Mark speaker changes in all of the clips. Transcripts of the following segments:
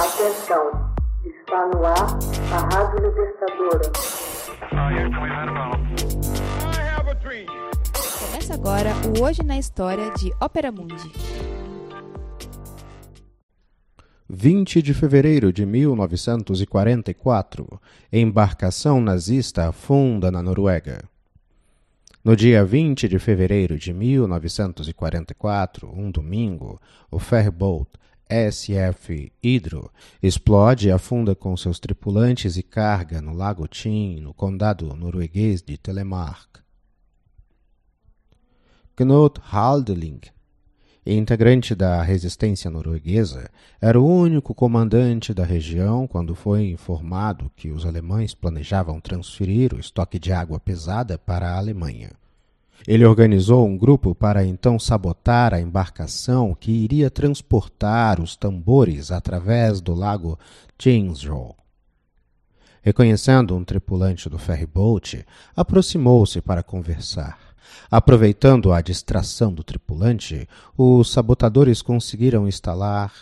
Speaker 1: Atenção, está no ar a Rádio Libertadora.
Speaker 2: Começa agora o Hoje na História de Ópera Mundi.
Speaker 3: 20 de fevereiro de 1944, embarcação nazista afunda na Noruega. No dia 20 de fevereiro de 1944, um domingo, o ferryboat SF Hydro explode e afunda com seus tripulantes e carga no Lago Tin, no condado norueguês de Telemark. Knut Haldeling, integrante da resistência norueguesa, era o único comandante da região quando foi informado que os alemães planejavam transferir o estoque de água pesada para a Alemanha. Ele organizou um grupo para então sabotar a embarcação que iria transportar os tambores através do lago Tingsrow. Reconhecendo um tripulante do ferryboat, aproximou-se para conversar. Aproveitando a distração do tripulante, os sabotadores conseguiram instalar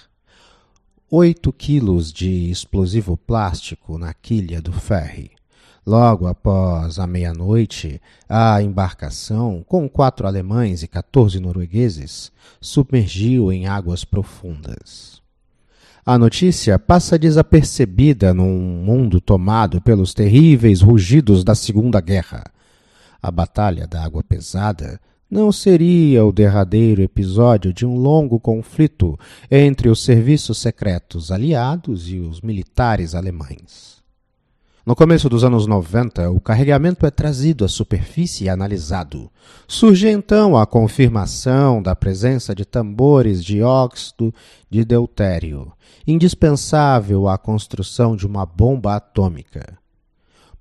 Speaker 3: oito quilos de explosivo plástico na quilha do ferry. Logo após a meia-noite, a embarcação, com quatro alemães e 14 noruegueses, submergiu em águas profundas. A notícia passa desapercebida num mundo tomado pelos terríveis rugidos da Segunda Guerra. A Batalha da Água Pesada não seria o derradeiro episódio de um longo conflito entre os serviços secretos aliados e os militares alemães. No começo dos anos 90, o carregamento é trazido à superfície e analisado. Surge então a confirmação da presença de tambores de óxido de deutério, indispensável à construção de uma bomba atômica.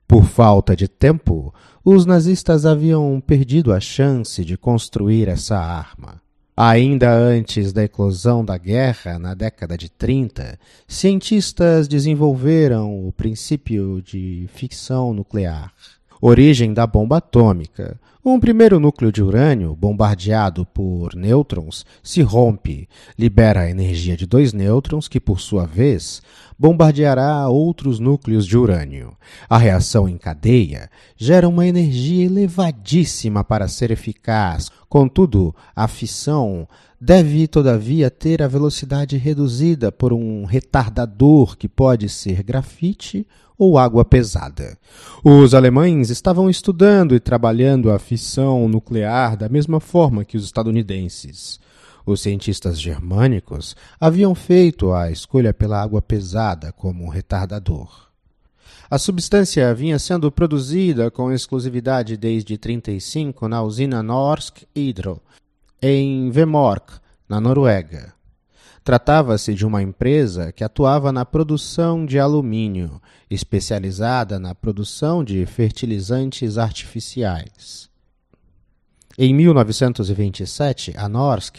Speaker 3: Por falta de tempo, os nazistas haviam perdido a chance de construir essa arma. Ainda antes da eclosão da guerra, na década de 30, cientistas desenvolveram o princípio de ficção nuclear, origem da bomba atômica. Um primeiro núcleo de urânio, bombardeado por nêutrons, se rompe, libera a energia de dois nêutrons, que, por sua vez, bombardeará outros núcleos de urânio. A reação em cadeia gera uma energia elevadíssima para ser eficaz. Contudo, a fissão deve, todavia, ter a velocidade reduzida por um retardador que pode ser grafite ou água pesada. Os alemães estavam estudando e trabalhando a fissão nuclear da mesma forma que os estadunidenses. Os cientistas germânicos haviam feito a escolha pela água pesada como retardador. A substância vinha sendo produzida com exclusividade desde 1935 na usina Norsk Hydro, em Vemork, na Noruega. Tratava-se de uma empresa que atuava na produção de alumínio, especializada na produção de fertilizantes artificiais. Em 1927, a Norsk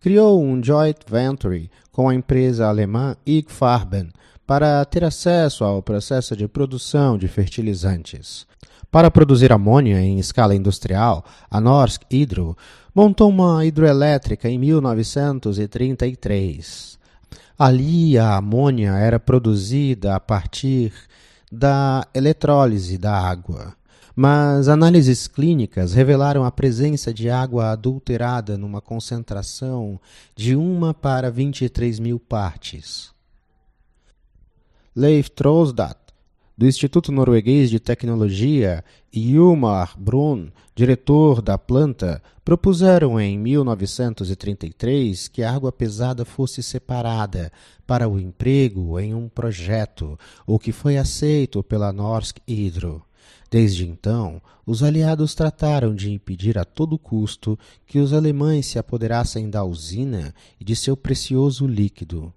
Speaker 3: criou um joint venture com a empresa alemã IG Farben para ter acesso ao processo de produção de fertilizantes. Para produzir amônia em escala industrial, a Norsk Hydro montou uma hidroelétrica em 1933. Ali, a amônia era produzida a partir da eletrólise da água mas análises clínicas revelaram a presença de água adulterada numa concentração de 1 para 23 mil partes. Leif Trosdat, do Instituto Norueguês de Tecnologia, e Ilmar Brun, diretor da planta, propuseram em 1933 que a água pesada fosse separada para o emprego em um projeto, o que foi aceito pela Norsk Hydro. Desde então, os aliados trataram de impedir a todo custo que os alemães se apoderassem da usina e de seu precioso líquido.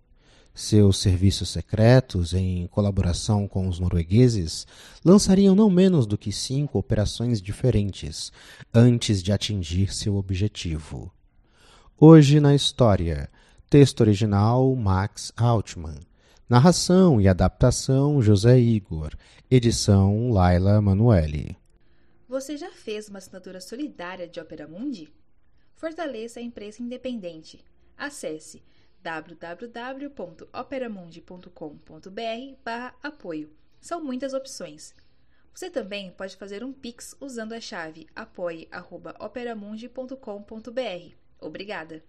Speaker 3: Seus serviços secretos, em colaboração com os noruegueses, lançariam não menos do que cinco operações diferentes antes de atingir seu objetivo. Hoje na história. Texto original Max Altman. Narração e adaptação José Igor. Edição Laila Manuelli.
Speaker 2: Você já fez uma assinatura solidária de Opera Mundi? Fortaleça a empresa independente. Acesse www.operamundi.com.br/apoio. São muitas opções. Você também pode fazer um Pix usando a chave apoie.operamundi.com.br. Obrigada!